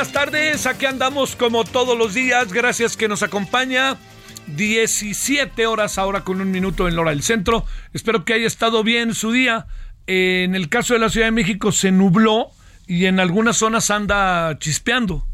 Buenas tardes, aquí andamos como todos los días, gracias que nos acompaña. 17 horas ahora con un minuto en la hora del centro. Espero que haya estado bien su día. En el caso de la Ciudad de México se nubló y en algunas zonas anda chispeando,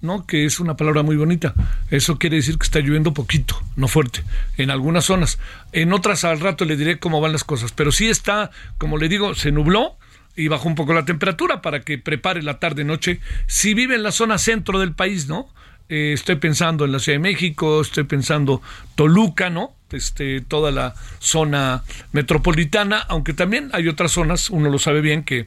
¿no? Que es una palabra muy bonita. Eso quiere decir que está lloviendo poquito, no fuerte, en algunas zonas. En otras al rato le diré cómo van las cosas, pero sí está, como le digo, se nubló y bajó un poco la temperatura para que prepare la tarde-noche. Si vive en la zona centro del país, ¿no? Eh, estoy pensando en la Ciudad de México, estoy pensando Toluca, ¿no? Este, toda la zona metropolitana, aunque también hay otras zonas, uno lo sabe bien, que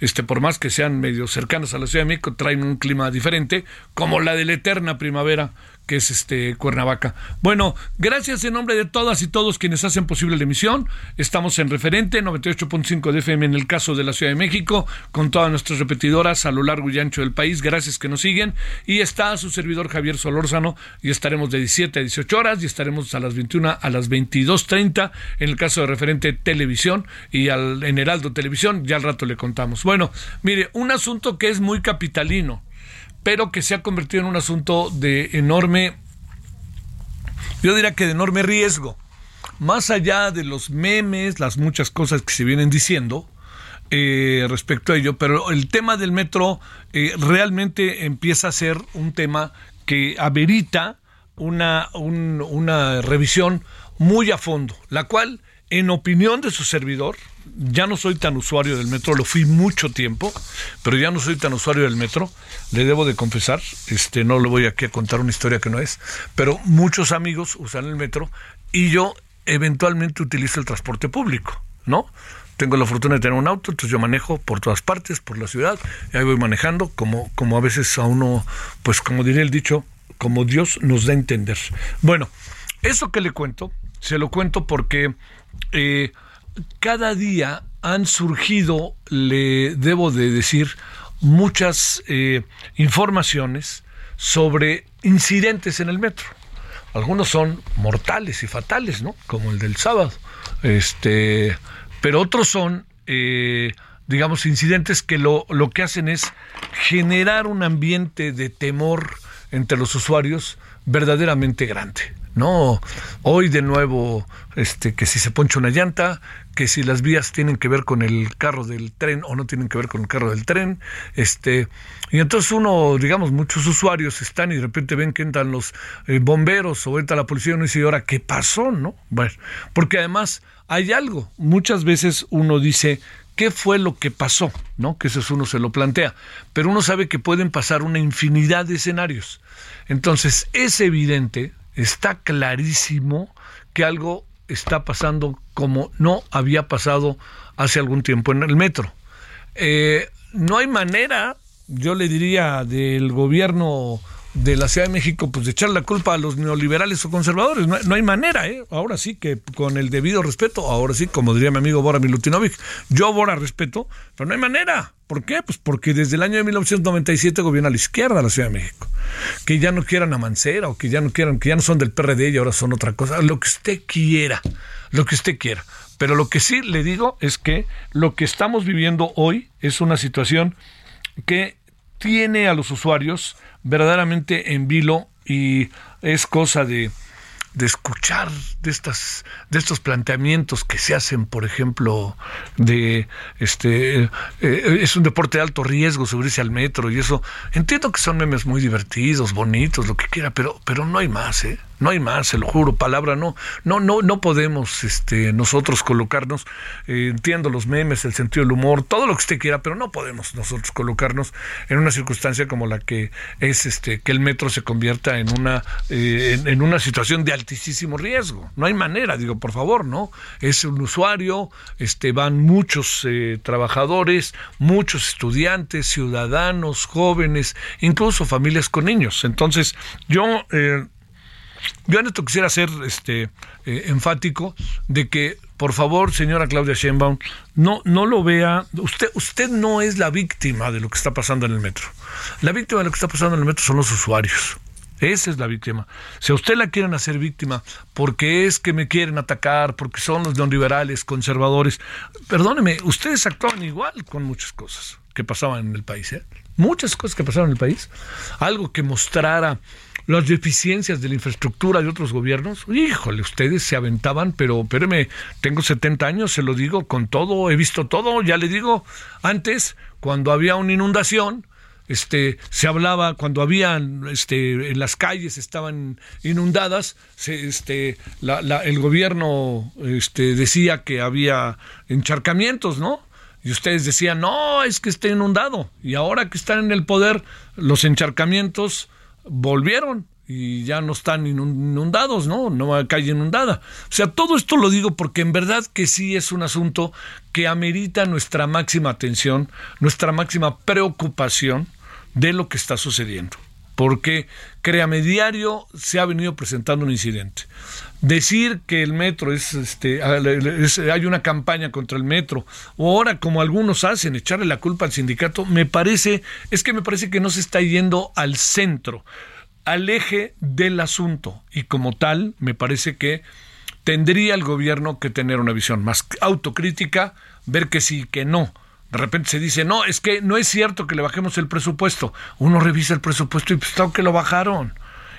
este, por más que sean medio cercanas a la Ciudad de México, traen un clima diferente, como la de la eterna primavera que es este Cuernavaca. Bueno, gracias en nombre de todas y todos quienes hacen posible la emisión. Estamos en referente 98.5 de FM en el caso de la Ciudad de México, con todas nuestras repetidoras a lo largo y ancho del país. Gracias que nos siguen. Y está su servidor Javier Solórzano y estaremos de 17 a 18 horas y estaremos a las 21 a las 22.30 en el caso de referente televisión y al, en Heraldo Televisión. Ya al rato le contamos. Bueno, mire, un asunto que es muy capitalino pero que se ha convertido en un asunto de enorme, yo diría que de enorme riesgo. Más allá de los memes, las muchas cosas que se vienen diciendo eh, respecto a ello, pero el tema del metro eh, realmente empieza a ser un tema que amerita una, un- una revisión muy a fondo, la cual, en opinión de su servidor, ya no soy tan usuario del metro, lo fui mucho tiempo, pero ya no soy tan usuario del metro, le debo de confesar, este, no le voy aquí a contar una historia que no es, pero muchos amigos usan el metro y yo eventualmente utilizo el transporte público, ¿no? Tengo la fortuna de tener un auto, entonces yo manejo por todas partes, por la ciudad, y ahí voy manejando, como, como a veces a uno, pues como diría el dicho, como Dios nos da a entender. Bueno, eso que le cuento, se lo cuento porque eh, cada día han surgido, le debo de decir, muchas eh, informaciones sobre incidentes en el metro. Algunos son mortales y fatales, ¿no? Como el del sábado. Este, pero otros son, eh, digamos, incidentes que lo, lo que hacen es generar un ambiente de temor entre los usuarios verdaderamente grande. No, hoy de nuevo, este, que si se poncha una llanta, que si las vías tienen que ver con el carro del tren o no tienen que ver con el carro del tren, este, y entonces uno, digamos, muchos usuarios están y de repente ven que entran los eh, bomberos o entra la policía y uno dice, ¿y ahora qué pasó? ¿No? Bueno, porque además hay algo, muchas veces uno dice, ¿qué fue lo que pasó? ¿No? Que eso es uno se lo plantea, pero uno sabe que pueden pasar una infinidad de escenarios. Entonces, es evidente, está clarísimo que algo está pasando como no había pasado hace algún tiempo en el metro. Eh, no hay manera, yo le diría, del gobierno de la Ciudad de México, pues de echar la culpa a los neoliberales o conservadores. No, no hay manera, ¿eh? Ahora sí que con el debido respeto, ahora sí, como diría mi amigo Bora Milutinovic, yo Bora respeto, pero no hay manera. ¿Por qué? Pues porque desde el año de 1997 gobierna la izquierda la Ciudad de México. Que ya no quieran a Mancera o que ya no quieran, que ya no son del PRD y ahora son otra cosa. Lo que usted quiera, lo que usted quiera. Pero lo que sí le digo es que lo que estamos viviendo hoy es una situación que tiene a los usuarios verdaderamente en vilo y es cosa de, de escuchar de estas de estos planteamientos que se hacen, por ejemplo, de este eh, es un deporte de alto riesgo subirse al metro y eso. Entiendo que son memes muy divertidos, bonitos, lo que quiera, pero pero no hay más, ¿eh? No hay más, se lo juro, palabra no, no, no, no podemos este, nosotros colocarnos, eh, entiendo los memes, el sentido del humor, todo lo que usted quiera, pero no podemos nosotros colocarnos en una circunstancia como la que es este, que el metro se convierta en una, eh, en, una situación de altísimo riesgo. No hay manera, digo, por favor, ¿no? Es un usuario, este, van muchos eh, trabajadores, muchos estudiantes, ciudadanos, jóvenes, incluso familias con niños. Entonces, yo yo en esto quisiera ser este, eh, enfático de que, por favor, señora Claudia Sheinbaum, no, no lo vea. Usted, usted no es la víctima de lo que está pasando en el metro. La víctima de lo que está pasando en el metro son los usuarios. Esa es la víctima. Si a usted la quieren hacer víctima porque es que me quieren atacar, porque son los neoliberales, conservadores, perdóneme, ustedes actuaban igual con muchas cosas que pasaban en el país. ¿eh? Muchas cosas que pasaban en el país. Algo que mostrara las deficiencias de la infraestructura de otros gobiernos, híjole, ustedes se aventaban, pero espéreme, tengo 70 años, se lo digo con todo, he visto todo, ya le digo, antes, cuando había una inundación, este se hablaba cuando habían este en las calles estaban inundadas se, este el gobierno este decía que había encharcamientos no y ustedes decían no es que está inundado y ahora que están en el poder los encharcamientos volvieron y ya no están inundados, ¿no? No hay calle inundada. O sea, todo esto lo digo porque en verdad que sí es un asunto que amerita nuestra máxima atención, nuestra máxima preocupación de lo que está sucediendo. Porque, créame, diario se ha venido presentando un incidente. Decir que el metro es, este, hay una campaña contra el metro, o ahora como algunos hacen, echarle la culpa al sindicato, me parece, es que me parece que no se está yendo al centro, al eje del asunto. Y como tal, me parece que tendría el gobierno que tener una visión más autocrítica, ver que sí, que no de repente se dice, no, es que no es cierto que le bajemos el presupuesto. Uno revisa el presupuesto y pues claro que lo bajaron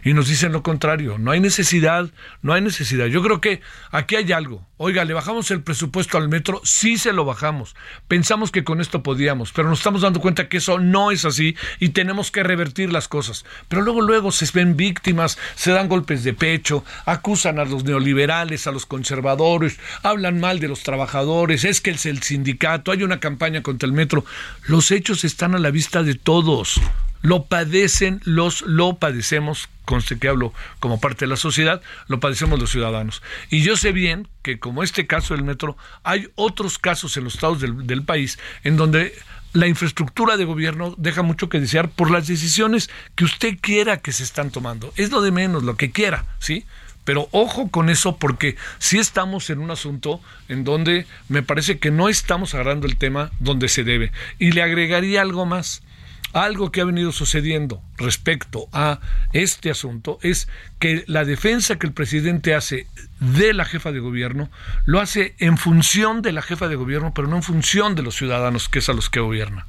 y nos dicen lo contrario. No hay necesidad, no hay necesidad. Yo creo que aquí hay algo. Oiga, ¿le bajamos el presupuesto al metro? Sí se lo bajamos. Pensamos que con esto podíamos, pero nos estamos dando cuenta que eso no es así y tenemos que revertir las cosas. Pero luego, luego se ven víctimas, se dan golpes de pecho, acusan a los neoliberales, a los conservadores, hablan mal de los trabajadores, es que es el sindicato, hay una campaña contra el metro. Los hechos están a la vista de todos lo padecen los, lo padecemos, conste que hablo como parte de la sociedad, lo padecemos los ciudadanos. Y yo sé bien que como este caso del metro, hay otros casos en los estados del, país en donde la infraestructura de gobierno deja mucho que desear por las decisiones que usted quiera que se están tomando. Es lo de menos, lo que quiera, ¿sí? Pero ojo con eso porque sí estamos en un asunto en donde me parece que no estamos agarrando el tema donde se debe. Y le agregaría algo más algo que ha venido sucediendo respecto a este asunto es que la defensa que el presidente hace de la jefa de gobierno lo hace en función de la jefa de gobierno, pero no en función de los ciudadanos, que es a los que gobierna.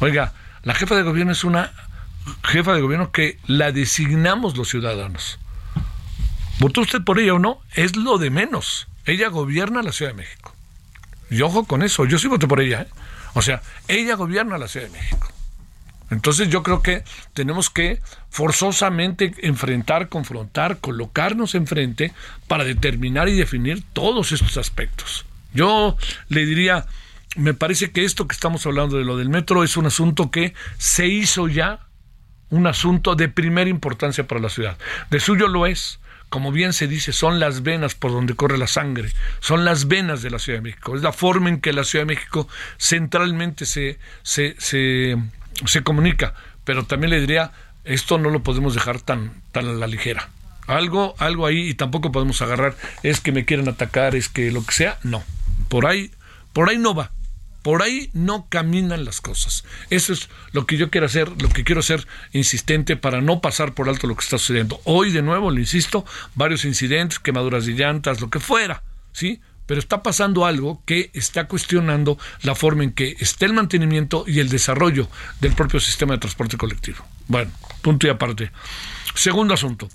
Oiga, la jefa de gobierno es una jefa de gobierno que la designamos los ciudadanos. ¿Votó usted por ella o no? Es lo de menos. Ella gobierna la Ciudad de México. Y ojo con eso, yo sí voté por ella. ¿eh? O sea, ella gobierna la Ciudad de México. Entonces yo creo que tenemos que forzosamente enfrentar, confrontar, colocarnos enfrente para determinar y definir todos estos aspectos. Yo le diría, me parece que esto que estamos hablando de lo del metro es un asunto que se hizo ya un asunto de primera importancia para la ciudad. De suyo lo es. Como bien se dice, son las venas por donde corre la sangre, son las venas de la Ciudad de México. Es la forma en que la Ciudad de México centralmente se, se, se se comunica, pero también le diría, esto no lo podemos dejar tan, tan a la ligera. Algo, algo ahí y tampoco podemos agarrar, es que me quieren atacar, es que lo que sea, no. Por ahí, por ahí no va. Por ahí no caminan las cosas. Eso es lo que yo quiero hacer, lo que quiero hacer insistente para no pasar por alto lo que está sucediendo. Hoy, de nuevo, le insisto, varios incidentes, quemaduras de llantas, lo que fuera, ¿sí? Pero está pasando algo que está cuestionando la forma en que está el mantenimiento y el desarrollo del propio sistema de transporte colectivo. Bueno, punto y aparte. Segundo asunto.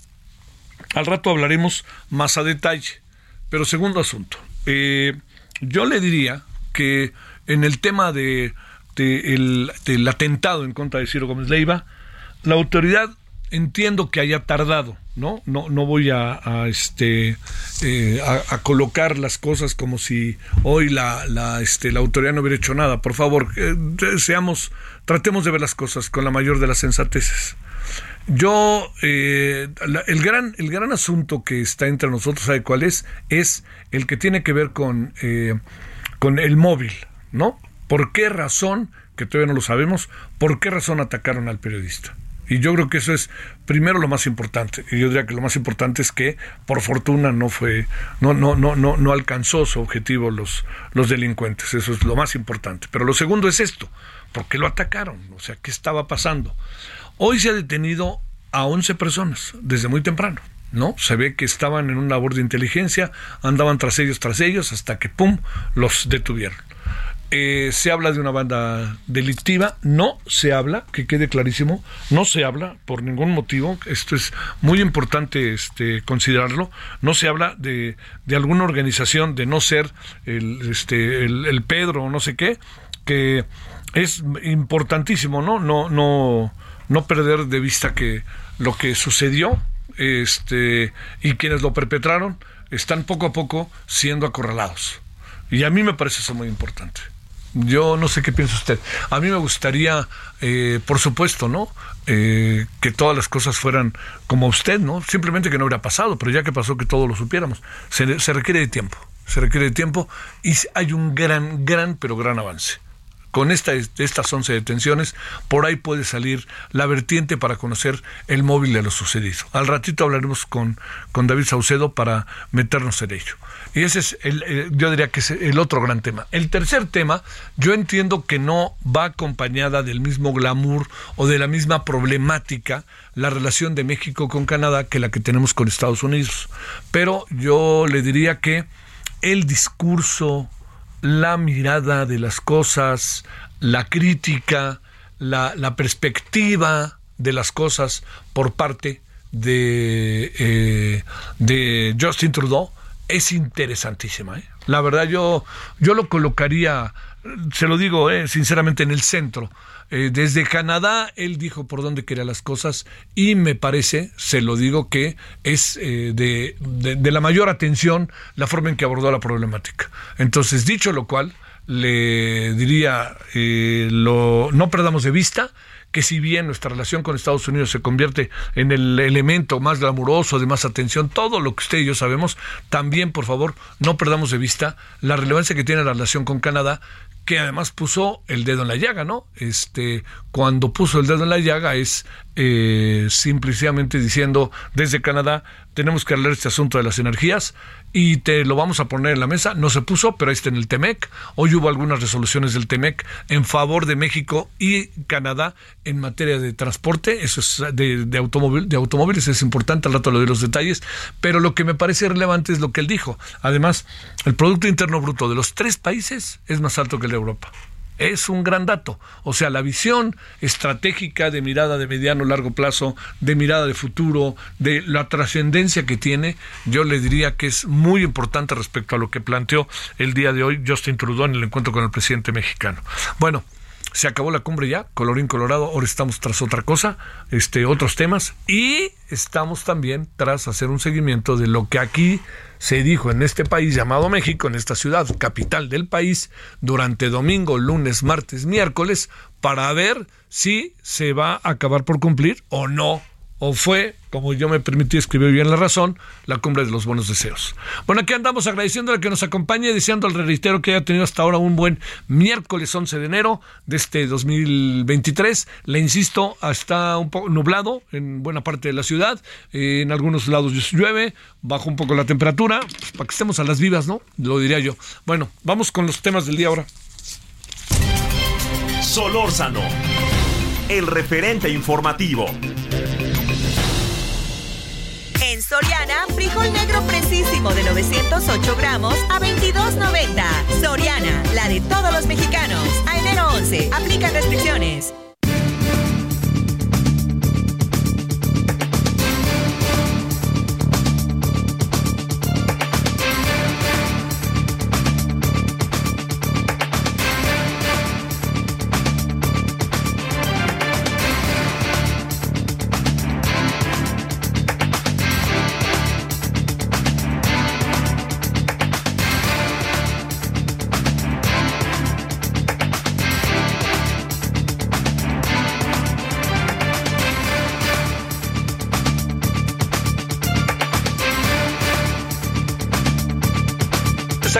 al rato hablaremos más a detalle. Pero segundo asunto, eh, yo le diría que en el tema de, el, del atentado en contra de Ciro Gómez Leiva, la autoridad entiendo que haya tardado, ¿no? No, no voy a, este eh, a, colocar las cosas como si hoy la, este, la autoridad no hubiera hecho nada. Por favor, eh, seamos, tratemos de ver las cosas con la mayor de las sensateces. Yo, eh, el, gran, el gran asunto que está entre nosotros, ¿sabe cuál es? Es el que tiene que ver con, con el móvil, ¿no? ¿Por qué razón, que todavía no lo sabemos, por qué razón atacaron al periodista? Y yo creo que eso es primero lo más importante. Y yo diría que lo más importante es que por fortuna no fue, no, no, no, no, no alcanzó su objetivo los, los delincuentes. Eso es lo más importante. Pero lo segundo es esto. ¿Por qué lo atacaron? O sea, ¿qué estaba pasando? Hoy se ha detenido a 11 personas desde muy temprano. ¿no? Se ve que estaban en una labor de inteligencia, andaban tras ellos, tras ellos, hasta que, ¡pum!, los detuvieron. Eh, se habla de una banda delictiva, no se habla, que quede clarísimo, no se habla por ningún motivo, esto es muy importante este, considerarlo, no se habla de, de alguna organización de no ser el, este, el, Pedro o no sé qué, que es importantísimo, ¿no? No, no, no perder de vista que lo que sucedió este, y quienes lo perpetraron están poco a poco siendo acorralados. Y a mí me parece eso muy importante. Yo no sé qué piensa usted. A mí me gustaría, eh, por supuesto, ¿no? Eh, que todas las cosas fueran como usted, ¿no? Simplemente que no hubiera pasado, pero ya que pasó, que todos lo supiéramos. Se, se requiere de tiempo, se requiere de tiempo y hay un gran, gran, pero gran avance con esta, estas 11 detenciones, por ahí puede salir la vertiente para conocer el móvil de lo sucedido. Al ratito hablaremos con, con David Saucedo para meternos en ello. Y ese es, el, yo diría que es el otro gran tema. El tercer tema, yo entiendo que no va acompañada del mismo glamour o de la misma problemática la relación de México con Canadá que la que tenemos con Estados Unidos. Pero yo le diría que el discurso, la mirada de las cosas, la crítica, la, la perspectiva de las cosas por parte de, eh, de Justin Trudeau es interesantísima. ¿eh? La verdad yo, yo lo colocaría, se lo digo eh, sinceramente, en el centro. Eh, desde Canadá él dijo por dónde quería las cosas y me parece, se lo digo, que es de, de, la mayor atención la forma en que abordó la problemática. Entonces, dicho lo cual, le diría, lo, no perdamos de vista que si bien nuestra relación con Estados Unidos se convierte en el elemento más glamuroso, de más atención, todo lo que usted y yo sabemos, también, por favor, no perdamos de vista la relevancia que tiene la relación con Canadá, que además puso el dedo en la llaga, ¿no? Este, cuando puso el dedo en la llaga es eh, simplemente diciendo desde Canadá tenemos que hablar este asunto de las energías y te lo vamos a poner en la mesa. No se puso, pero ahí está en el TEMEC. Hoy hubo algunas resoluciones del TEMEC en favor de México y Canadá en materia de transporte, eso es de, automóvil, de automóviles, es importante, al rato lo de los detalles, pero lo que me parece relevante es lo que él dijo. Además, el Producto Interno Bruto de los tres países es más alto que el de Europa es un gran dato. O sea, la visión estratégica de mirada de mediano largo plazo, de mirada de futuro, de la trascendencia que tiene, yo le diría que es muy importante respecto a lo que planteó el día de hoy Justin Trudeau en el encuentro con el presidente mexicano. Bueno, se acabó la cumbre ya, colorín colorado, ahora estamos tras otra cosa, este, otros temas, y estamos también tras hacer un seguimiento de lo que aquí se dijo en este país llamado México, en esta ciudad capital del país, durante domingo, lunes, martes, miércoles, para ver si se va a acabar por cumplir o no o fue, como yo me permití escribir bien la razón, la cumbre de los buenos deseos. Bueno, aquí andamos agradeciéndole que nos acompañe, deseando al reitero que haya tenido hasta ahora un buen miércoles 11 de enero de este 2023. Le insisto, está un poco nublado en buena parte de la ciudad, en algunos lados llueve, baja un poco la temperatura, pues, para que estemos a las vivas, ¿no? Lo diría yo. Bueno, vamos con los temas del día ahora. Solórzano, el referente informativo. Soriana, frijol negro precisísimo de 908 gramos a 22.90. Soriana, la de todos los mexicanos. A enero 11, aplica restricciones.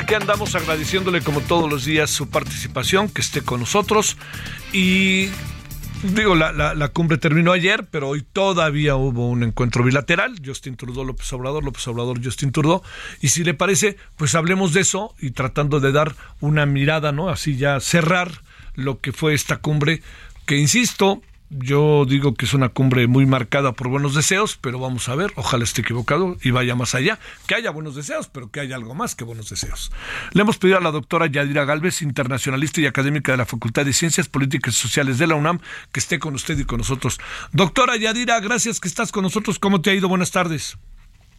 Aquí andamos agradeciéndole como todos los días su participación, que esté con nosotros y Digo, la, la, cumbre terminó ayer, pero hoy todavía hubo un encuentro bilateral. Justin Trudeau, López Obrador, López Obrador, Justin Trudeau. Y si le parece, pues hablemos de eso y tratando de dar una mirada, ¿no? Así ya cerrar lo que fue esta cumbre, que insisto, yo digo que es una cumbre muy marcada por buenos deseos, pero vamos a ver, ojalá esté equivocado y vaya más allá. Que haya buenos deseos, pero que haya algo más que buenos deseos. Le hemos pedido a la doctora Yadira Galvez, internacionalista y académica de la Facultad de Ciencias Políticas y Sociales de la UNAM, que esté con usted y con nosotros. Doctora Yadira, gracias que estás con nosotros. ¿Cómo te ha ido? Buenas tardes.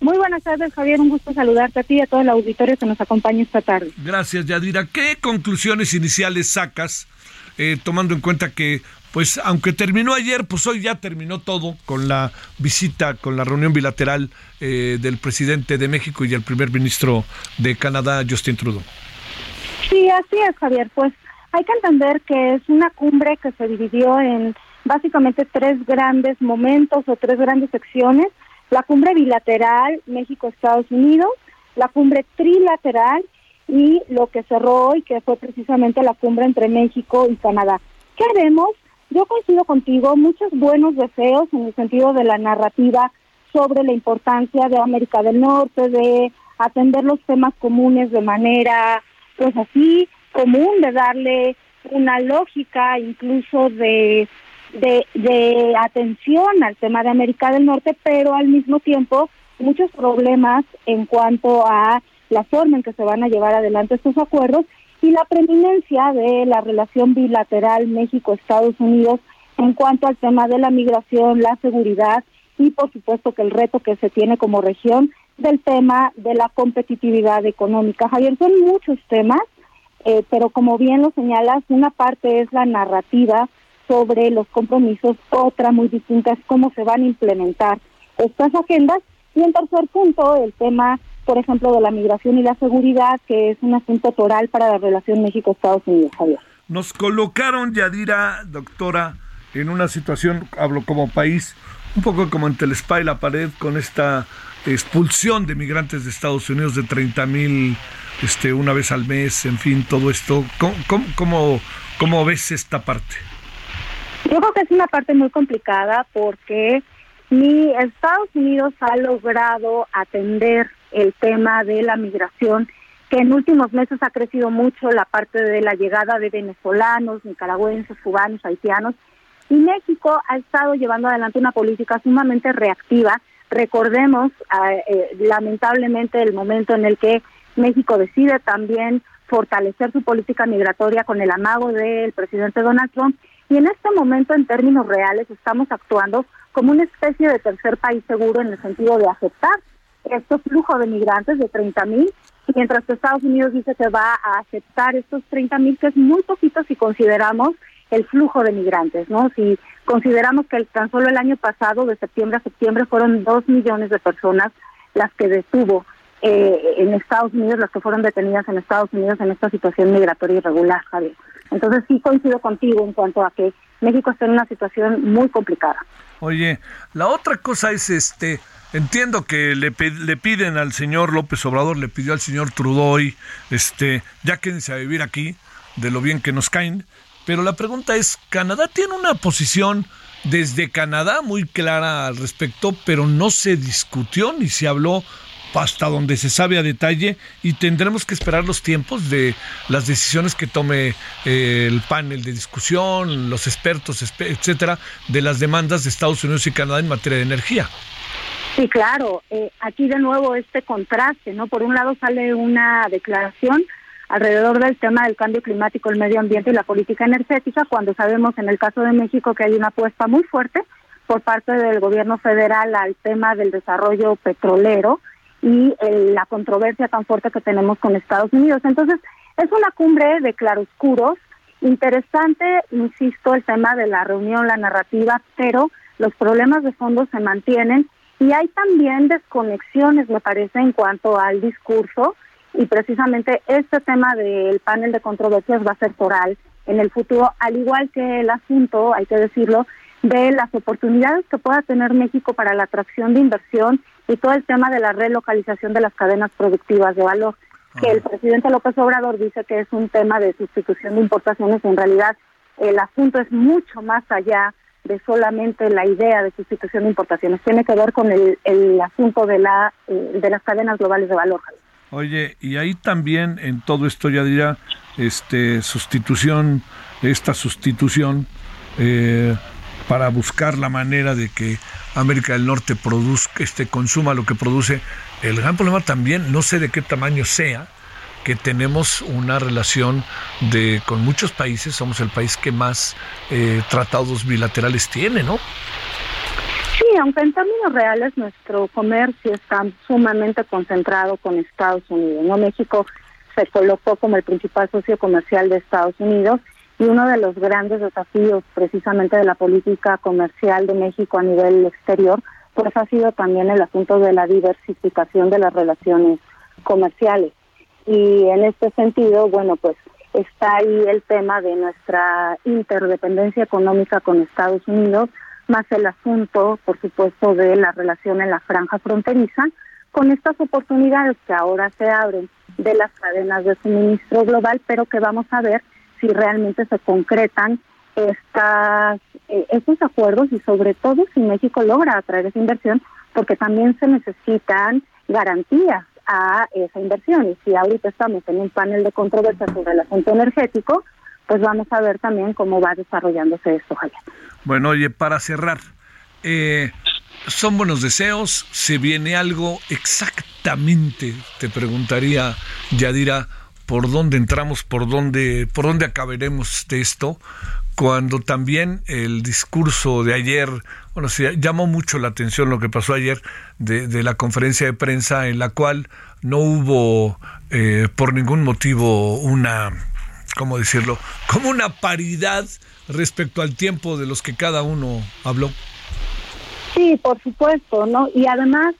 Muy buenas tardes, Javier. Un gusto saludarte a ti y a todo el auditorio que nos acompaña esta tarde. Gracias, Yadira. ¿Qué conclusiones iniciales sacas, eh, tomando en cuenta que pues aunque terminó ayer, pues hoy ya terminó todo con la visita, con la reunión bilateral eh, del presidente de México y el primer ministro de Canadá, Justin Trudeau. Sí, así es, Javier. Pues hay que entender que es una cumbre que se dividió en básicamente tres grandes momentos o tres grandes secciones. La cumbre bilateral México-Estados Unidos, la cumbre trilateral y lo que cerró hoy, que fue precisamente la cumbre entre México y Canadá. ¿Qué haremos? Yo coincido contigo, muchos buenos deseos en el sentido de la narrativa sobre la importancia de América del Norte, de atender los temas comunes de manera, pues así, común, de darle una lógica incluso de, de, de atención al tema de América del Norte, pero al mismo tiempo muchos problemas en cuanto a la forma en que se van a llevar adelante estos acuerdos y la preeminencia de la relación bilateral México-Estados Unidos en cuanto al tema de la migración, la seguridad y por supuesto que el reto que se tiene como región del tema de la competitividad económica. Javier, son muchos temas, eh, pero como bien lo señalas, una parte es la narrativa sobre los compromisos, otra muy distinta es cómo se van a implementar estas agendas y en tercer punto el tema por ejemplo, de la migración y la seguridad, que es un asunto toral para la relación México-Estados Unidos, Javier. Nos colocaron, Yadira, doctora, en una situación, hablo como país, un poco como entre el spa y la pared con esta expulsión de migrantes de Estados Unidos de 30 mil este, una vez al mes, en fin, todo esto. ¿Cómo, cómo, cómo ves esta parte? Yo creo que es una parte muy complicada porque ni Estados Unidos ha logrado atender el tema de la migración, que en últimos meses ha crecido mucho la parte de la llegada de venezolanos, nicaragüenses, cubanos, haitianos, y México ha estado llevando adelante una política sumamente reactiva. Recordemos, eh, eh, lamentablemente, el momento en el que México decide también fortalecer su política migratoria con el amago del presidente Donald Trump. Y en este momento, en términos reales, estamos actuando como una especie de tercer país seguro en el sentido de aceptar estos flujos de migrantes de 30 mil, mientras que Estados Unidos dice que va a aceptar estos 30 mil, que es muy poquito si consideramos el flujo de migrantes, ¿no? Si consideramos que tan solo el año pasado, de septiembre a septiembre, fueron dos millones de personas las que detuvo eh, en Estados Unidos, las que fueron detenidas en Estados Unidos en esta situación migratoria irregular, Javier. Entonces sí coincido contigo en cuanto a que México está en una situación muy complicada. Oye, la otra cosa es este, Entiendo que le, le, piden al señor López Obrador, le pidió al señor Trudeau, este, ya quédense a vivir aquí, de lo bien que nos caen. Pero la pregunta es, ¿Canadá tiene una posición desde Canadá muy clara al respecto, pero no se discutió ni se habló hasta donde se sabe a detalle y tendremos que esperar los tiempos de las decisiones que tome eh, el panel de discusión, los expertos, etcétera, de las demandas de Estados Unidos y Canadá en materia de energía. Sí, claro. Eh, aquí de nuevo este contraste, ¿no? Por un lado sale una declaración alrededor del tema del cambio climático, el medio ambiente y la política energética, cuando sabemos en el caso de México que hay una apuesta muy fuerte por parte del gobierno federal al tema del desarrollo petrolero y eh, la controversia tan fuerte que tenemos con Estados Unidos. Entonces, es una cumbre de claroscuros, interesante, insisto, el tema de la reunión, la narrativa, pero los problemas de fondo se mantienen y hay también desconexiones, me parece, en cuanto al discurso y precisamente este tema del panel de controversias va a ser oral en el futuro, al igual que el asunto, hay que decirlo, de las oportunidades que pueda tener México para la atracción de inversión y todo el tema de la relocalización de las cadenas productivas de valor. que el presidente López Obrador dice que es un tema de sustitución de importaciones, en realidad el asunto es mucho más allá de solamente la idea de sustitución de importaciones, tiene que ver con el, el asunto de, la, eh, de las cadenas globales de valor. Oye, y ahí también en todo esto ya dirá, este, sustitución, esta sustitución, eh, para buscar la manera de que América del Norte produzca, este, consuma lo que produce. El gran problema también, no sé de qué tamaño sea, que tenemos una relación de con muchos países, somos el país que más eh, tratados bilaterales tiene, ¿no? Sí, aunque en términos reales nuestro comercio está sumamente concentrado con Estados Unidos. ¿no? México se colocó como el principal socio comercial de Estados Unidos y uno de los grandes desafíos precisamente de la política comercial de México a nivel exterior, pues ha sido también el asunto de la diversificación de las relaciones comerciales. Y en este sentido, bueno, pues está ahí el tema de nuestra interdependencia económica con Estados Unidos, más el asunto, por supuesto, de la relación en la franja fronteriza, con estas oportunidades que ahora se abren de las cadenas de suministro global, pero que vamos a ver si realmente se concretan estas, eh, estos acuerdos y sobre todo si México logra atraer esa inversión, porque también se necesitan garantías a esa inversión. Y si ahorita estamos en un panel de controversia sobre el asunto energético, pues vamos a ver también cómo va desarrollándose esto, Javier. Bueno, oye, para cerrar, eh, son buenos deseos, se viene algo exactamente, te preguntaría, Yadira, por dónde entramos, por dónde, por dónde acabaremos de esto, cuando también el discurso de ayer, bueno, sí, llamó mucho la atención lo que pasó ayer de, la conferencia de prensa en la cual no hubo eh, por ningún motivo una, ¿cómo decirlo?, como una paridad respecto al tiempo de los que cada uno habló. Sí, por supuesto, ¿no? Y además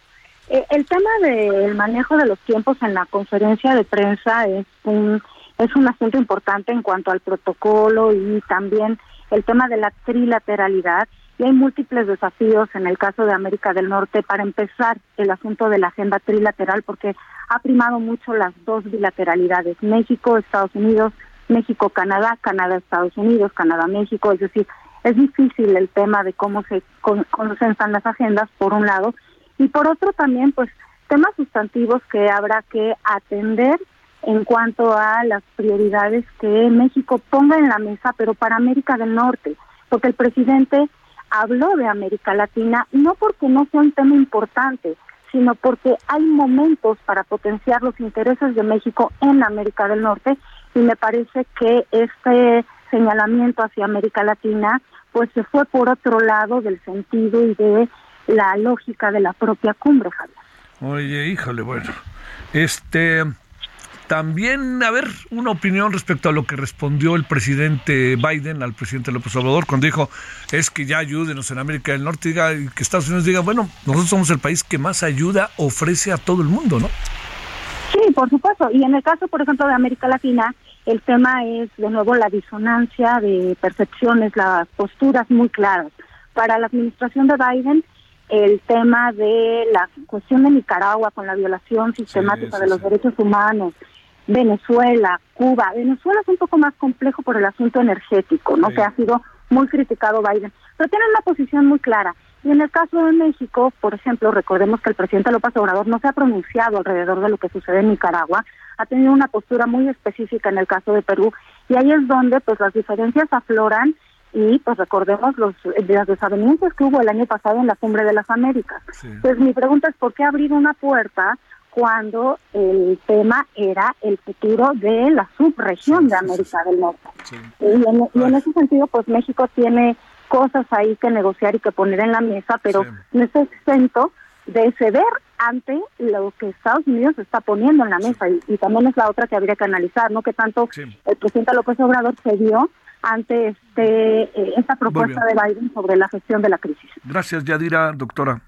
eh, el tema del manejo de los tiempos en la conferencia de prensa es un, es un asunto importante en cuanto al protocolo y también el tema de la trilateralidad. Y hay múltiples desafíos en el caso de América del Norte para empezar el asunto de la agenda trilateral porque ha primado mucho las dos bilateralidades, México, Estados Unidos, México, Canadá, Canadá, Estados Unidos, Canadá, México, es decir, es difícil el tema de cómo se consensan las agendas, por un lado, y por otro también pues temas sustantivos que habrá que atender en cuanto a las prioridades que México ponga en la mesa, pero para América del Norte, porque el presidente habló de América Latina no porque no sea un tema importante, sino porque hay momentos para potenciar los intereses de México en América del Norte y me parece que este señalamiento hacia América Latina pues se fue por otro lado del sentido y de la lógica de la propia cumbre, Javier. Oye, híjole, bueno, este también, a ver, una opinión respecto a lo que respondió el presidente Biden al presidente López Obrador cuando dijo, es que ya ayúdenos en América del Norte, diga, y que Estados Unidos diga, bueno, nosotros somos el país que más ayuda ofrece a todo el mundo, ¿no? Sí, por supuesto. Y en el caso, por ejemplo, de América Latina, el tema es, de nuevo, la disonancia de percepciones, las posturas muy claras. Para la administración de Biden, el tema de la cuestión de Nicaragua con la violación sistemática de los derechos humanos, Venezuela, Cuba. Venezuela es un poco más complejo por el asunto energético, ¿no? Que ha sido muy criticado Biden, pero tiene una posición muy clara. Y en el caso de México, por ejemplo, recordemos que el presidente López Obrador no se ha pronunciado alrededor de lo que sucede en Nicaragua, ha tenido una postura muy específica en el caso de Perú, y ahí es donde pues las diferencias afloran y pues recordemos los, los desavenencias que hubo el año pasado en la Cumbre de las Américas. Pues mi pregunta es, ¿por qué abrir una puerta cuando el tema era el futuro de la subregión de América del Norte? Y en, y en, ese sentido, pues México tiene cosas ahí que negociar y que poner en la mesa, pero no está exento de ceder ante lo que Estados Unidos está poniendo en la mesa. Y, y, también es la otra que habría que analizar, ¿no? Que tanto el presidente López Obrador cedió ante este eh, esta propuesta de Biden sobre la gestión de la crisis. Gracias, Yadira, doctora.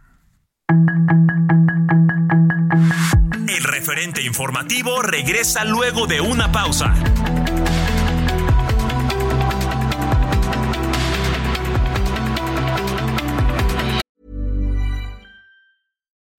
El referente informativo regresa luego de una pausa.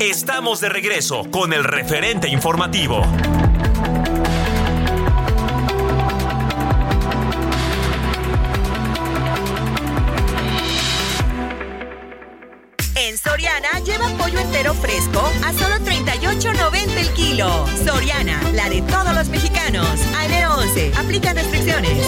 Estamos de regreso con el referente informativo. En Soriana lleva pollo entero fresco a solo 38.90 el kilo. Soriana, la de todos los mexicanos. A enero 11, aplica restricciones.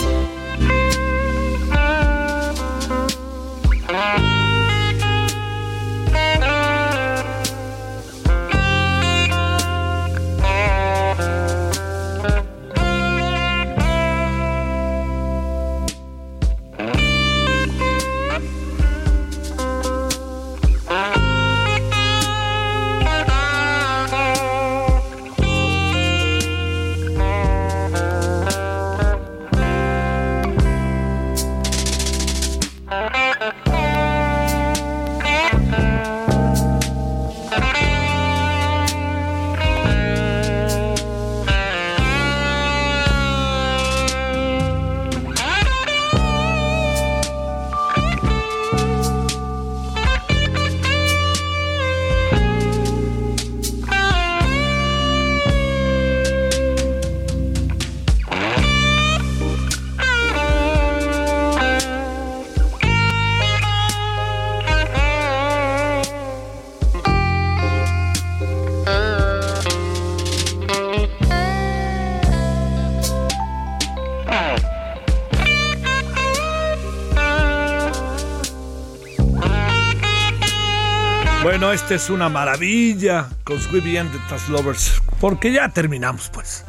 Bueno, esta es una maravilla con Sweet and the Taz Lovers, porque ya terminamos, pues.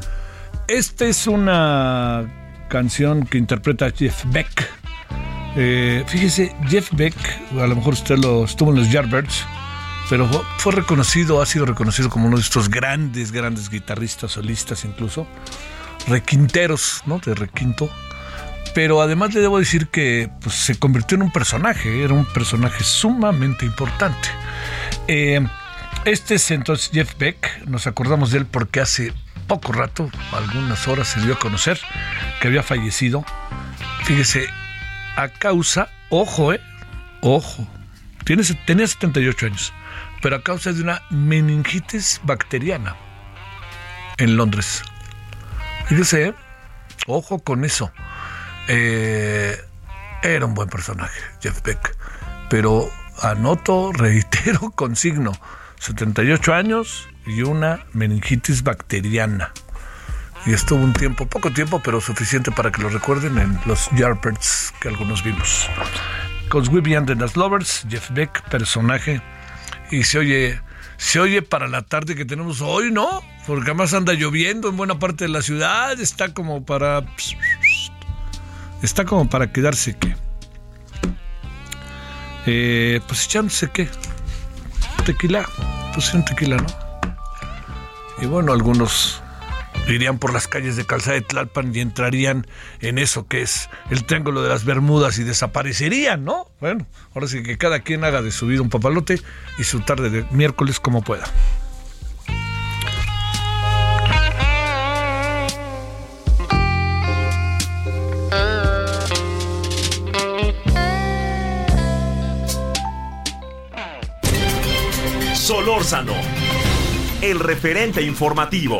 Esta es una canción que interpreta Jeff Beck. Eh, fíjese, Jeff Beck, a lo mejor usted lo estuvo en los Yardbirds, pero fue reconocido, ha sido reconocido como uno de estos grandes, grandes guitarristas, solistas incluso, requinteros, ¿no? De requinto. Pero además le debo decir que pues, se convirtió en un personaje, era un personaje sumamente importante. Eh, este es entonces Jeff Beck, nos acordamos de él porque hace poco rato, algunas horas, se dio a conocer que había fallecido. Fíjese, a causa, ojo, eh, ojo, tiene, tenía 78 años, pero a causa de una meningitis bacteriana en Londres. Fíjese, eh, ojo con eso. Eh, era un buen personaje, Jeff Beck, pero anoto, reitero, consigno, 78 años y una meningitis bacteriana. Y estuvo un tiempo, poco tiempo, pero suficiente para que lo recuerden en los Yardbirds que algunos vimos. Con We and the Nas Lovers, Jeff Beck, personaje, y se oye, se oye para la tarde que tenemos hoy, ¿no? Porque además anda lloviendo en buena parte de la ciudad, está como para... Está como para quedarse que... Eh, pues echándose qué? Tequila. Un tequila, ¿no? Y bueno, algunos irían por las calles de Calzada de Tlalpan y entrarían en eso que es el Triángulo de las Bermudas y desaparecerían, ¿no? Bueno, ahora sí que cada quien haga de su vida un papalote y su tarde de miércoles como pueda. El referente informativo.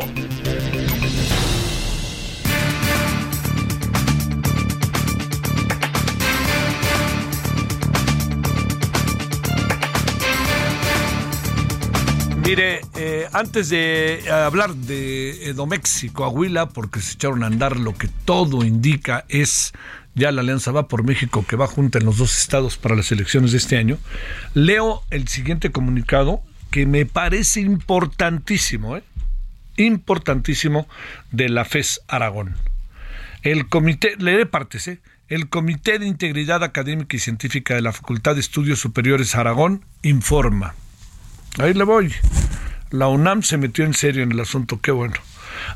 Mire, eh, antes de eh, hablar de Edomex y Coahuila, porque se echaron a andar lo que todo indica es ya la Alianza Va por México que va junta en los dos estados para las elecciones de este año, leo el siguiente comunicado que me parece importantísimo, ¿eh? importantísimo de la FES Aragón. El comité, leeré partes, ¿eh? el Comité de Integridad Académica y Científica de la Facultad de Estudios Superiores Aragón informa. Ahí le voy. La UNAM se metió en serio en el asunto, qué bueno.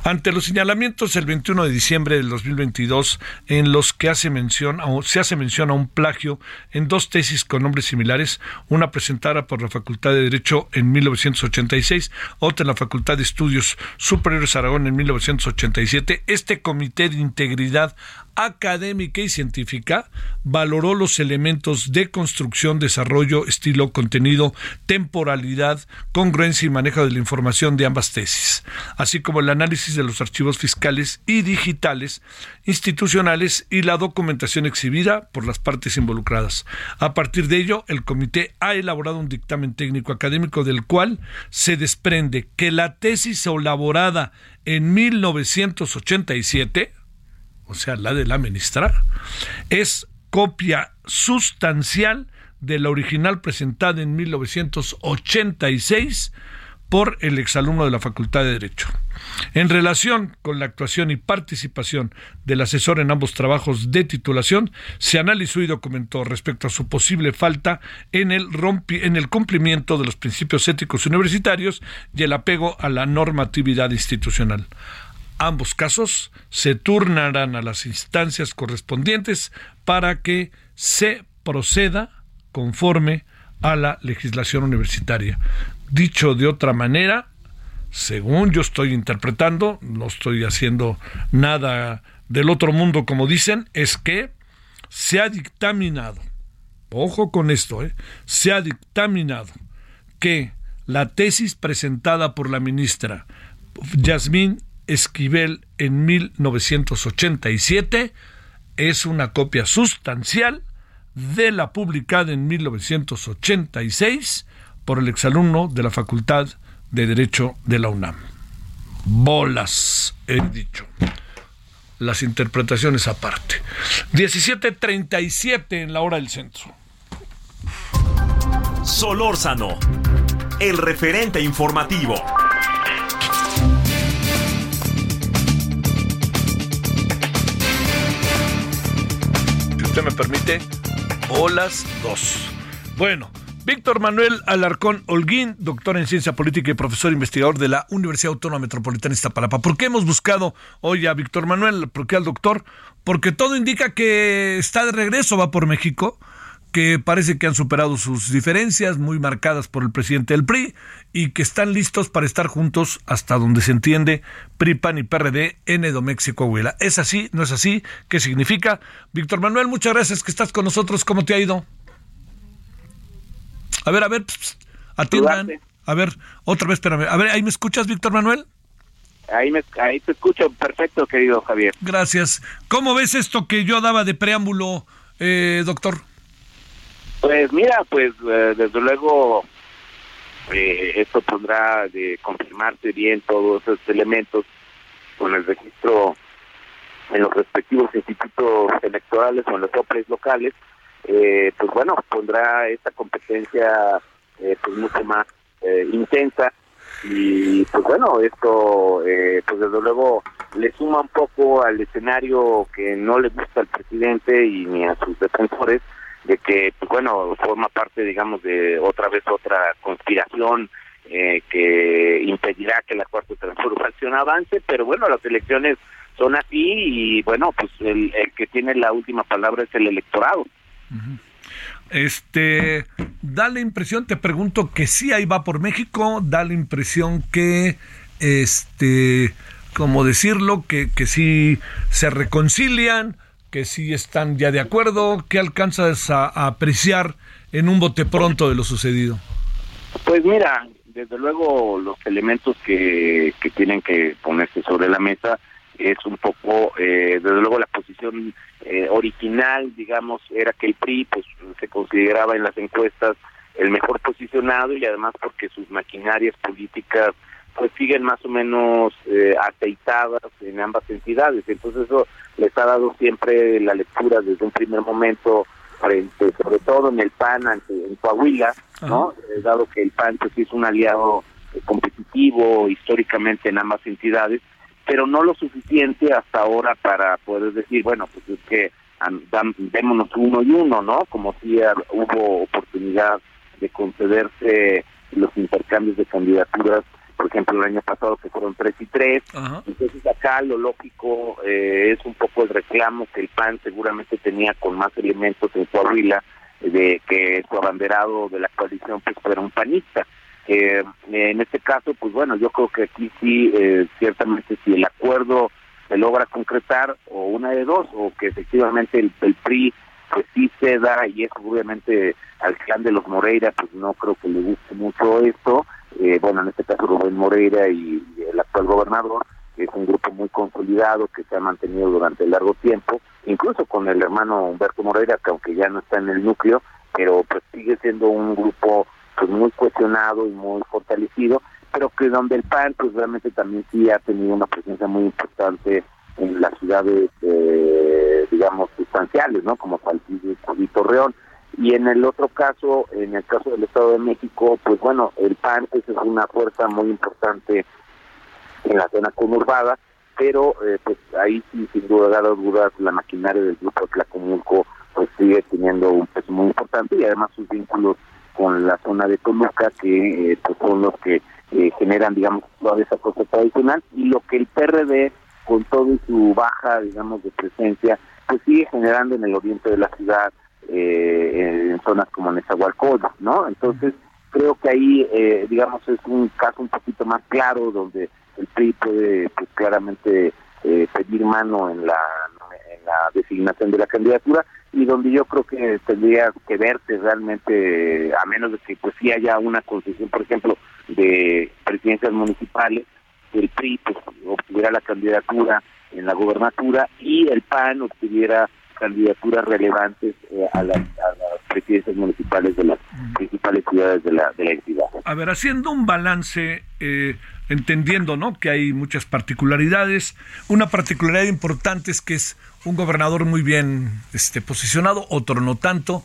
Ante los señalamientos el 21 de diciembre del 2022 en los que hace mención, se hace mención a un plagio en dos tesis con nombres similares, una presentada por la Facultad de Derecho en 1986, otra en la Facultad de Estudios Superiores Aragón en 1987, este Comité de Integridad académica y científica, valoró los elementos de construcción, desarrollo, estilo, contenido, temporalidad, congruencia y manejo de la información de ambas tesis, así como el análisis de los archivos fiscales y digitales, institucionales y la documentación exhibida por las partes involucradas. A partir de ello, el comité ha elaborado un dictamen técnico académico del cual se desprende que la tesis elaborada en 1987 o sea, la de la ministra, es copia sustancial de la original presentada en 1986 por el exalumno de la Facultad de Derecho. En relación con la actuación y participación del asesor en ambos trabajos de titulación, se analizó y documentó respecto a su posible falta en el, en el cumplimiento de los principios éticos universitarios y el apego a la normatividad institucional. Ambos casos se turnarán a las instancias correspondientes para que se proceda conforme a la legislación universitaria. Dicho de otra manera, según yo estoy interpretando, no estoy haciendo nada del otro mundo como dicen, es que se ha dictaminado, ojo con esto, ¿eh? se ha dictaminado que la tesis presentada por la ministra Yasmín Esquivel en 1987 es una copia sustancial de la publicada en 1986 por el exalumno de la Facultad de Derecho de la UNAM. Bolas, he dicho. Las interpretaciones aparte. 17:37 en la hora del centro. Solórzano, el referente informativo. me permite, Bolas 2. Bueno, Víctor Manuel Alarcón Holguín, doctor en ciencia política y profesor investigador de la Universidad Autónoma Metropolitana de Iztapalapa. ¿Por qué hemos buscado hoy a Víctor Manuel? ¿Por qué al doctor? Porque todo indica que está de regreso, va por México que parece que han superado sus diferencias muy marcadas por el presidente del PRI y que están listos para estar juntos hasta donde se entiende PRI, PAN y PRD en Edomex y Coahuila. ¿Es así? ¿No es así? ¿Qué significa? Víctor Manuel, muchas gracias que estás con nosotros. ¿Cómo te ha ido? A ver, a ver, atiendan. A ver, otra vez, espérame. A ver, ¿ahí me escuchas, Víctor Manuel? Ahí, me, ahí te escucho perfecto, querido Javier. Gracias. ¿Cómo ves esto que yo daba de preámbulo, eh, doctor? Pues mira, pues eh, desde luego eh, esto pondrá de confirmarse bien todos esos elementos con el registro en los respectivos institutos electorales o en los OPRES locales, eh, pues bueno, pondrá esta competencia eh, pues mucho más intensa y pues bueno, esto pues desde luego le suma un poco al escenario que no le gusta al presidente y ni a sus defensores, de que, pues bueno, forma parte, digamos, de otra vez otra conspiración eh, que impedirá que la cuarta transformación avance, pero bueno, las elecciones son así y bueno, pues el, que tiene la última palabra es el electorado. Este, da la impresión, te pregunto que sí ahí va por México, da la impresión que, este, como decirlo, que, que sí se reconcilian, que sí están ya de acuerdo? ¿Qué alcanzas a, apreciar en un bote pronto de lo sucedido? Pues mira, desde luego los elementos que, que tienen que ponerse sobre la mesa es un poco, eh, desde luego la posición eh, original, digamos, era que el PRI pues se consideraba en las encuestas el mejor posicionado y además porque sus maquinarias políticas pues siguen más o menos eh, aceitadas en ambas entidades. Entonces eso les ha dado siempre la lectura desde un primer momento frente, sobre todo en el PAN ante, en Coahuila, ¿no? Eh, dado que el PAN pues es un aliado eh, competitivo históricamente en ambas entidades, pero no lo suficiente hasta ahora para poder decir, bueno, pues es que démonos uno y uno, ¿no? Como si hubo oportunidad de concederse los intercambios de candidaturas, por ejemplo, el año pasado que fueron tres y tres. Entonces acá lo lógico eh, es un poco el reclamo que el PAN seguramente tenía con más elementos en Coahuila, de que su abanderado de la coalición pues fuera un panista. Eh, en este caso, pues bueno, yo creo que aquí sí, eh, ciertamente si el acuerdo se logra concretar, o una de dos, o que efectivamente el, el PRI pues sí se da, y es obviamente al clan de los Moreira, pues no creo que le guste mucho esto, eh, bueno, en este caso Rubén Moreira y, el actual gobernador, que es un grupo muy consolidado que se ha mantenido durante largo tiempo, incluso con el hermano Humberto Moreira, que aunque ya no está en el núcleo, pero pues sigue siendo un grupo pues muy cuestionado y muy fortalecido, pero que donde el PAN pues realmente también sí ha tenido una presencia muy importante en las ciudades, eh, digamos, sustanciales, ¿no? Como Saltillo y Torreón. Y en el otro caso, en el caso del Estado de México, pues bueno, el PAN pues, es una fuerza muy importante en la zona conurbada, pero eh, pues ahí sí, sin duda, dudas, la maquinaria del grupo Tlacomulco pues sigue teniendo un peso muy importante y además sus vínculos con la zona de Toluca, que eh, pues son los que eh, generan, digamos, toda esa cosa tradicional, y lo que el PRD, con todo su baja, digamos, de presencia, pues sigue generando en el oriente de la ciudad, eh, en zonas como Nezahualcóyotl, ¿no? Entonces, creo que ahí, eh, digamos, es un caso un poquito más claro, donde el PRI puede, pues, claramente eh, pedir mano en la, la designación de la candidatura, y donde yo creo que tendría que verse realmente, a menos de que pues sí haya una concesión, por ejemplo, de presidencias municipales, el PRI pues, obtuviera la candidatura en la gobernatura y el PAN obtuviera candidaturas relevantes eh, a, las, presidencias municipales de las principales ciudades de la, de la entidad. A ver, haciendo un balance, eh, entendiendo ¿no? que hay muchas particularidades, una particularidad importante es que es un gobernador muy bien este, posicionado, otro no tanto.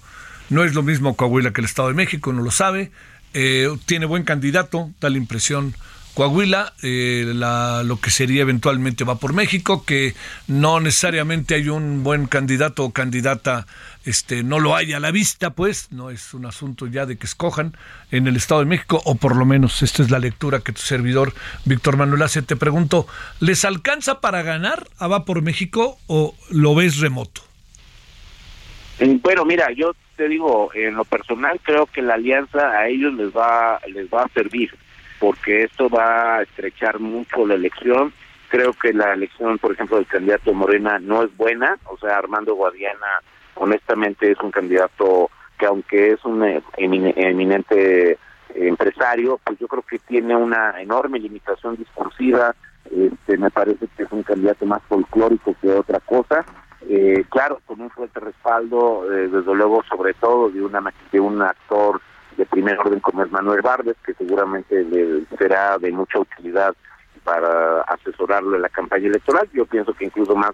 No es lo mismo Coahuila que el Estado de México, no lo sabe. Eh, tiene buen candidato, da la impresión Coahuila, eh, la, lo que sería eventualmente va por México, que no necesariamente hay un buen candidato o candidata, este, no lo hay a la vista, pues, no es un asunto ya de que escojan en el Estado de México, o por lo menos esta es la lectura que tu servidor Víctor Manuel hace. Te pregunto, ¿les alcanza para ganar a va por México o lo ves remoto? Bueno, mira, yo te digo, en lo personal creo que la alianza a ellos les va les va a servir porque esto va a estrechar mucho la elección. Creo que la elección, por ejemplo, del candidato Morena no es buena, o sea, Armando Guadiana honestamente es un candidato que aunque es un eh, eminente empresario, pues yo creo que tiene una enorme limitación discursiva, este, me parece que es un candidato más folclórico que otra cosa, eh, claro, con un fuerte respaldo, eh, desde luego, sobre todo de, una, de un actor de primer orden como es Manuel Bardes, que seguramente le será de mucha utilidad para asesorarlo en la campaña electoral. Yo pienso que incluso más,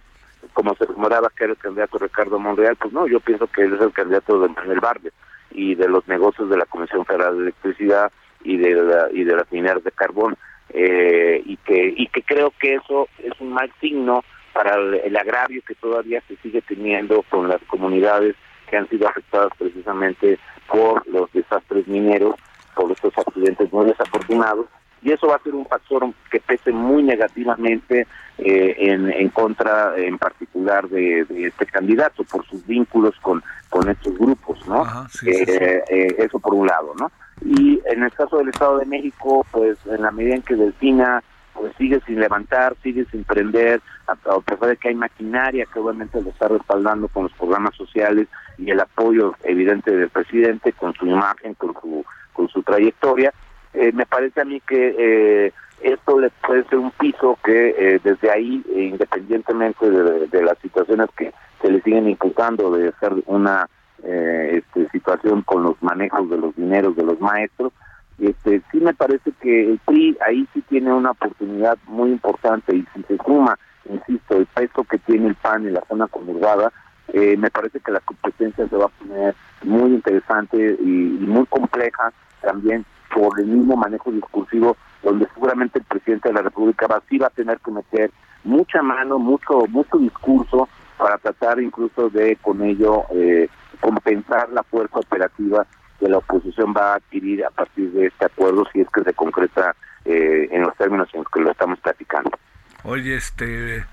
como se rumoraba que era el candidato Ricardo Monreal, pues no, yo pienso que él es el candidato de Manuel Bardes y de los negocios de la Comisión Federal de Electricidad y de la, y de las mineras de carbón eh, y que y que creo que eso es un mal signo para el agravio que todavía se sigue teniendo con las comunidades que han sido afectadas precisamente por los desastres mineros, por estos accidentes muy desafortunados, y eso va a ser un factor que pese muy negativamente eh, en, en contra, en particular, de, este candidato, por sus vínculos con, con estos grupos, ¿no? Eh, eh, eso por un lado, ¿no? Y en el caso del Estado de México, pues en la medida en que Delfina pues sigue sin levantar, sigue sin prender, a, pesar de que hay maquinaria que obviamente lo está respaldando con los programas sociales y el apoyo evidente del presidente con su imagen, con su, con su trayectoria, eh, me parece a mí que eh, esto le puede ser un piso que eh, desde ahí, independientemente de, las situaciones que se le siguen imputando de ser una este, situación con los manejos de los dineros de los maestros, este, sí me parece que el PRI ahí sí tiene una oportunidad muy importante y si se suma, insisto, el peso que tiene el PAN en la zona conurbada, eh, me parece que la competencia se va a poner muy interesante y, muy compleja también por el mismo manejo discursivo, donde seguramente el presidente de la República va, sí va a tener que meter mucha mano, mucho, mucho discurso para tratar incluso de con ello eh, compensar la fuerza operativa que la oposición va a adquirir a partir de este acuerdo si es que se concreta eh, en los términos en que lo estamos platicando. Oye, este,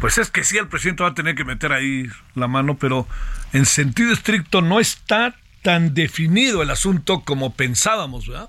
pues es que sí, el presidente va a tener que meter ahí la mano, pero en sentido estricto no está tan definido el asunto como pensábamos, ¿verdad?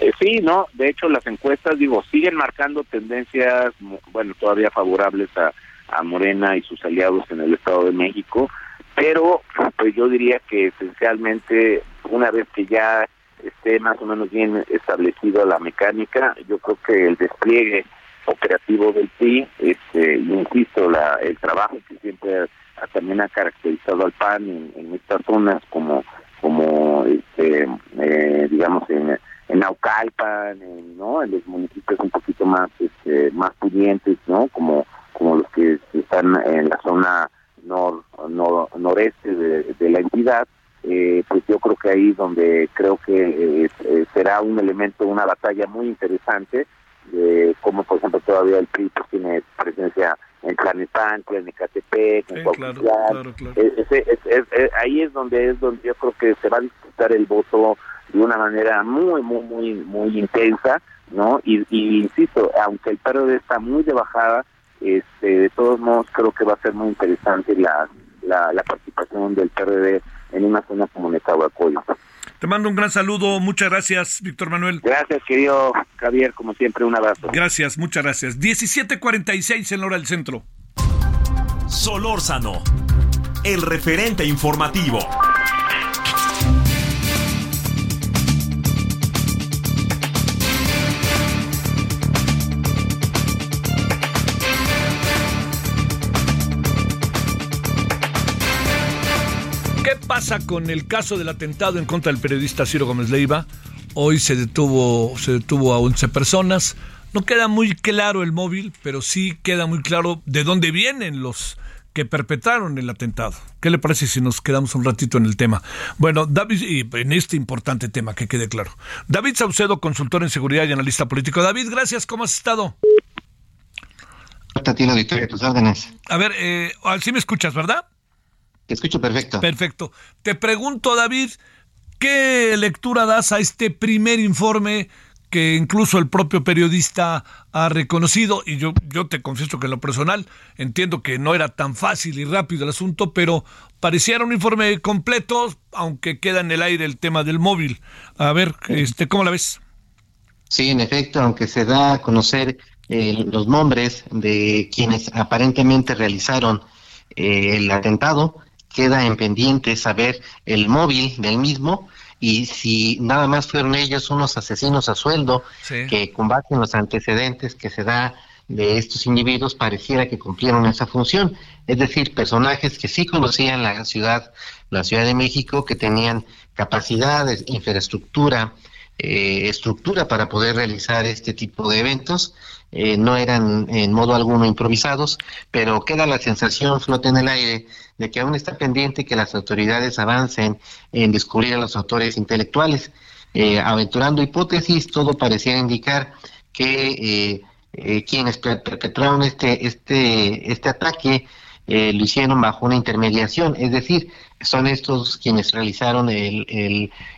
Eh, sí, no, de hecho las encuestas, digo, siguen marcando tendencias, bueno, todavía favorables a, a Morena y sus aliados en el Estado de México, pero pues yo diría que esencialmente una vez que ya esté más o menos bien establecida la mecánica, yo creo que el despliegue operativo del PRI, este, insisto, la, el trabajo que siempre también ha caracterizado al PAN en, estas zonas como como este eh, digamos en en Naucalpan, en, ¿no? En los municipios un poquito más este, más pudientes, ¿no? Como como los que están en la zona nor, noreste de, la entidad, eh, pues yo creo que ahí donde creo que eh, eh, será un elemento, una batalla muy interesante, como por ejemplo todavía el PRI pues, tiene presencia en Tlanepantla, en Ecatepec, en ahí es donde es donde yo creo que se va a disputar el voto de una manera muy, muy, muy, muy intensa, ¿no? Y, y insisto, aunque el PRD está muy de bajada, este, de todos modos creo que va a ser muy interesante la, la, participación del PRD en una zona como Nezahualcóyotl. Te mando un gran saludo, muchas gracias, Víctor Manuel. Gracias, querido Javier, como siempre, un abrazo. Gracias, muchas gracias. 17:46 en hora del centro. Solórzano, el referente informativo. Pasa con el caso del atentado en contra del periodista Ciro Gómez Leiva? Hoy se detuvo, se detuvo a 11 personas. No queda muy claro el móvil, pero sí queda muy claro de dónde vienen los que perpetraron el atentado. ¿Qué le parece si nos quedamos un ratito en el tema? Bueno, David, y en este importante tema, que quede claro. David Saucedo, consultor en seguridad y analista político. David, gracias, ¿cómo has estado? tus órdenes. A ver, eh, sí me escuchas, ¿verdad? Te escucho perfecto. Perfecto. Te pregunto, David, ¿qué lectura das a este primer informe que incluso el propio periodista ha reconocido? Y yo, yo te confieso que en lo personal entiendo que no era tan fácil y rápido el asunto, pero pareciera un informe completo, aunque queda en el aire el tema del móvil. A ver, este, ¿cómo la ves? Sí, en efecto, aunque se da a conocer eh, los nombres de quienes aparentemente realizaron eh, el atentado, queda en pendiente saber el móvil del mismo y si nada más fueron ellos unos asesinos a sueldo que combaten los antecedentes que se da de estos individuos pareciera que cumplieron esa función, es decir, personajes que sí conocían la ciudad, la Ciudad de México, que tenían capacidades, infraestructura, eh, estructura para poder realizar este tipo de eventos eh, no eran en modo alguno improvisados, pero queda la sensación, flota en el aire, de que aún está pendiente que las autoridades avancen en descubrir a los autores intelectuales. Eh, aventurando hipótesis, todo parecía indicar que eh, quienes perpetraron este, este, este ataque lo hicieron bajo una intermediación, es decir, son estos quienes realizaron el,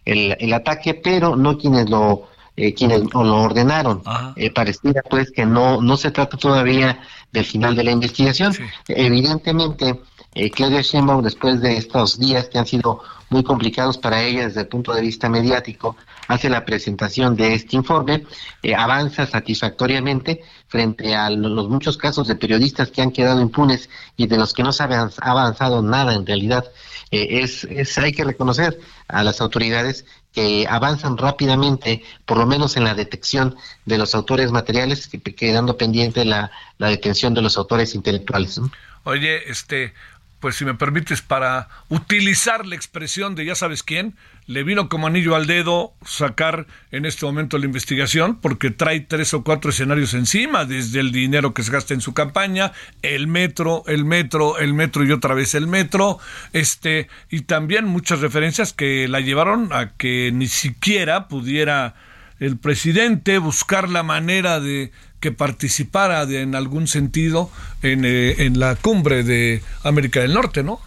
el, el ataque, pero no quienes lo eh, quienes lo ordenaron. Eh, pareciera pues que no, no se trata todavía del final de la investigación. Evidentemente, eh, Claudia Sheinbaum, después de estos días que han sido muy complicados para ella desde el punto de vista mediático, hace la presentación de este informe, eh, avanza satisfactoriamente frente a los muchos casos de periodistas que han quedado impunes y de los que no se ha avanzado nada en realidad. es, es, hay que reconocer a las autoridades que avanzan rápidamente, por lo menos en la detección de los autores materiales, quedando pendiente la detención de los autores intelectuales. Oye, este, pues si me permites, para utilizar la expresión de ya sabes quién, le vino como anillo al dedo sacar en este momento la investigación porque trae tres o cuatro escenarios encima, desde el dinero que se gasta en su campaña, el metro, el metro, el metro y otra vez el metro, este, y también muchas referencias que la llevaron a que ni siquiera pudiera el presidente buscar la manera de que participara en algún sentido en, eh, en la cumbre de América del Norte, ¿no?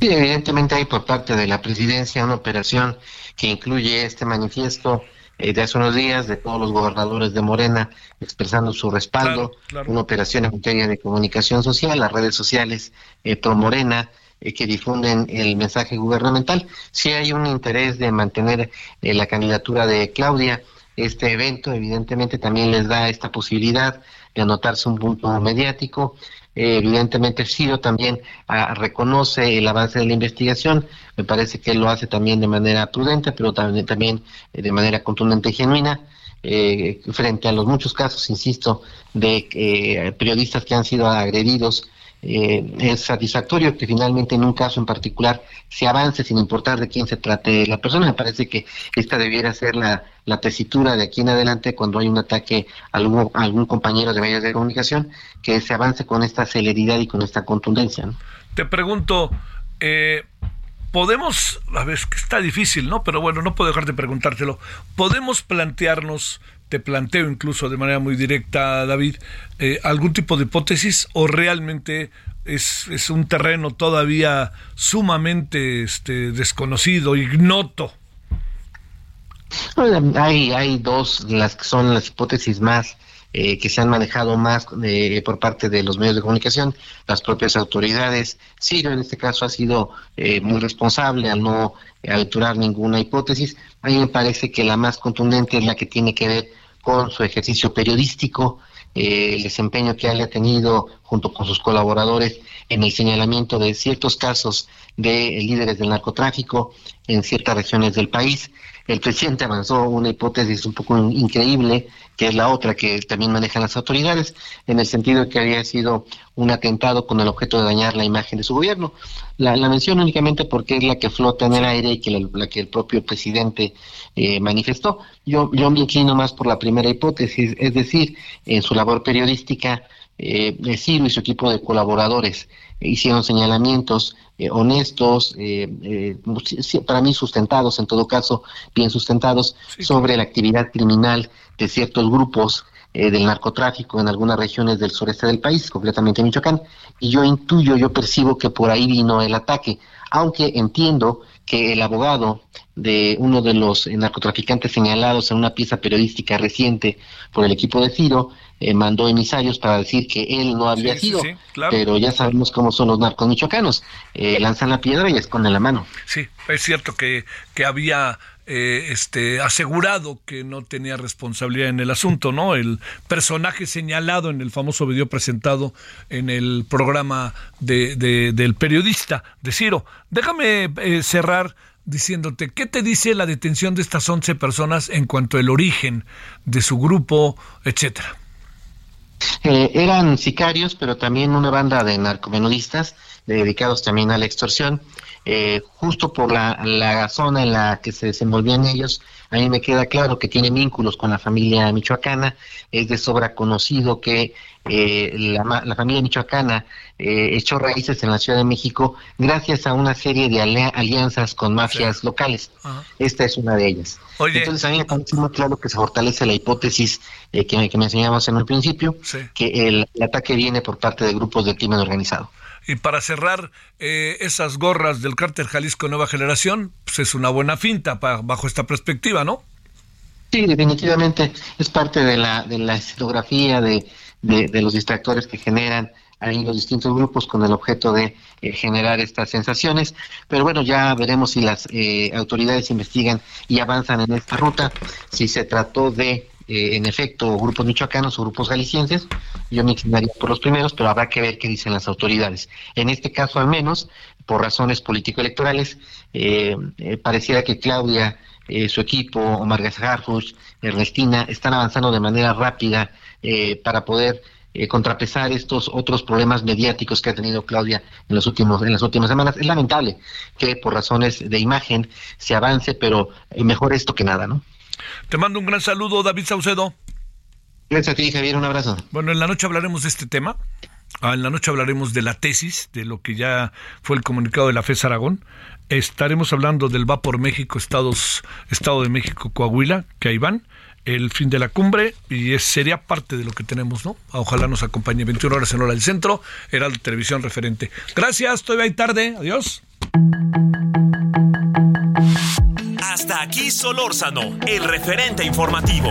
Sí, evidentemente hay por parte de la presidencia una operación que incluye este manifiesto eh, de hace unos días de todos los gobernadores de Morena expresando su respaldo, una operación en materia de comunicación social, las redes sociales eh, pro Morena, eh, que difunden el mensaje gubernamental. Si hay un interés de mantener eh, la candidatura de Claudia. Este evento evidentemente también les da esta posibilidad de anotarse un punto mediático. Eh, evidentemente Ciro también ah, reconoce el avance de la investigación, me parece que él lo hace también de manera prudente, pero también, también de manera contundente y genuina. frente a los muchos casos, insisto, de periodistas que han sido agredidos eh, es satisfactorio que finalmente en un caso en particular se avance sin importar de quién se trate la persona. Me parece que esta debiera ser la, tesitura de aquí en adelante cuando hay un ataque a algún, algún compañero de medios de comunicación, que se avance con esta celeridad y con esta contundencia. Te pregunto, eh, podemos, a ver, que está difícil, ¿no? Pero bueno, no puedo dejar de preguntártelo. ¿Podemos plantearnos te planteo incluso de manera muy directa, David, eh, algún tipo de hipótesis o realmente es, es un terreno todavía sumamente este, desconocido, ignoto? Hay, hay dos, las que son las hipótesis más eh, que se han manejado más eh, por parte de los medios de comunicación, las propias autoridades. Sirio en este caso ha sido muy responsable al no aventurar ninguna hipótesis. A mí me parece que la más contundente es la que tiene que ver con su ejercicio periodístico, eh, el desempeño que haya tenido junto con sus colaboradores en el señalamiento de ciertos casos de líderes del narcotráfico en ciertas regiones del país. El presidente avanzó una hipótesis un poco increíble, que es la otra que también manejan las autoridades, en el sentido de que había sido un atentado con el objeto de dañar la imagen de su gobierno. La, la menciono únicamente porque es la que flota en el aire y que la, que el propio presidente eh, manifestó. Yo, yo me inclino más por la primera hipótesis, es decir, en su labor periodística, eh, Ciro y su equipo de colaboradores hicieron señalamientos eh, honestos, eh, eh, para mí sustentados, en todo caso, bien sustentados, sobre la actividad criminal de ciertos grupos del narcotráfico en algunas regiones del sureste del país, concretamente Michoacán, y yo intuyo, yo percibo que por ahí vino el ataque, aunque entiendo que el abogado de uno de los narcotraficantes señalados en una pieza periodística reciente por el equipo de Ciro eh, mandó emisarios para decir que él no había sido, pero ya sabemos cómo son los narcos michoacanos, eh, lanzan la piedra y esconden la mano. Sí, es cierto que, que había eh, este, asegurado que no tenía responsabilidad en el asunto, ¿no? El personaje señalado en el famoso video presentado en el programa de, del periodista de Ciro. Déjame cerrar diciéndote, ¿qué te dice la detención de estas 11 personas en cuanto al origen de su grupo, etcétera? Eh, eran sicarios, pero también una banda de narcomenudistas dedicados también a la extorsión. Eh, justo por la, la, zona en la que se desenvolvían ellos, a mí me queda claro que tiene vínculos con la familia michoacana. Es de sobra conocido que eh, la, la, familia michoacana eh, echó raíces en la Ciudad de México gracias a una serie de alianzas con mafias locales. Esta es una de ellas. Entonces a mí me parece muy claro que se fortalece la hipótesis eh, que, que, enseñamos en el principio, que el, ataque viene por parte de grupos de crimen organizado. Y para cerrar, eh, esas gorras del cártel Jalisco Nueva Generación, pues es una buena finta bajo esta perspectiva, ¿no? Sí, definitivamente es parte de la, de la escenografía, de, de, los distractores que generan ahí los distintos grupos con el objeto de eh, generar estas sensaciones. Pero bueno, ya veremos si las eh, autoridades investigan y avanzan en esta ruta, si se trató de eh, en efecto grupos michoacanos o grupos galicienses. Yo me inclinaría por los primeros, pero habrá que ver qué dicen las autoridades. En este caso, al menos, por razones político-electorales, eh, eh, pareciera que Claudia, su equipo, Omar Garfuch, Ernestina, están avanzando de manera rápida para poder contrapesar estos otros problemas mediáticos que ha tenido Claudia en los últimos en las últimas semanas. Es lamentable que por razones de imagen se avance, pero mejor esto que nada, ¿no? Te mando un gran saludo, David Saucedo. Gracias a ti, Javier, un abrazo. Bueno, en la noche hablaremos de este tema. Ah, en la noche hablaremos de la tesis, de lo que ya fue el comunicado de la FES Aragón. Estaremos hablando del Va por México, Estados, Estado de México, Coahuila, que ahí van. El fin de la cumbre y sería parte de lo que tenemos, ¿no? Ojalá nos acompañe 21 horas en hora del centro, era la televisión referente. Gracias, estoy ahí tarde, adiós. Hasta aquí Solórzano, el referente informativo.